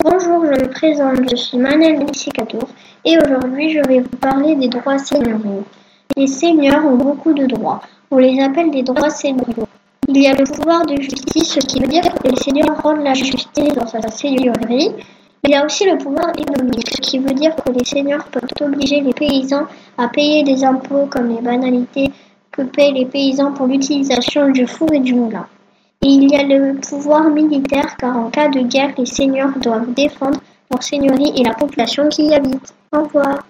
Bonjour, je me présente, je suis Manel Missicatour et aujourd'hui je vais vous parler des droits seigneuriaux. Les seigneurs ont beaucoup de droits, on les appelle des droits seigneuriaux. Il y a le pouvoir de justice, ce qui veut dire que les seigneurs rendent la justice dans sa seigneurie. Il y a aussi le pouvoir économique, ce qui veut dire que les seigneurs peuvent obliger les paysans à payer des impôts comme les banalités que payent les paysans pour l'utilisation du four et du moulin. Il y a le pouvoir militaire car en cas de guerre, les seigneurs doivent défendre leur seigneurie et la population qui y habite. Au revoir.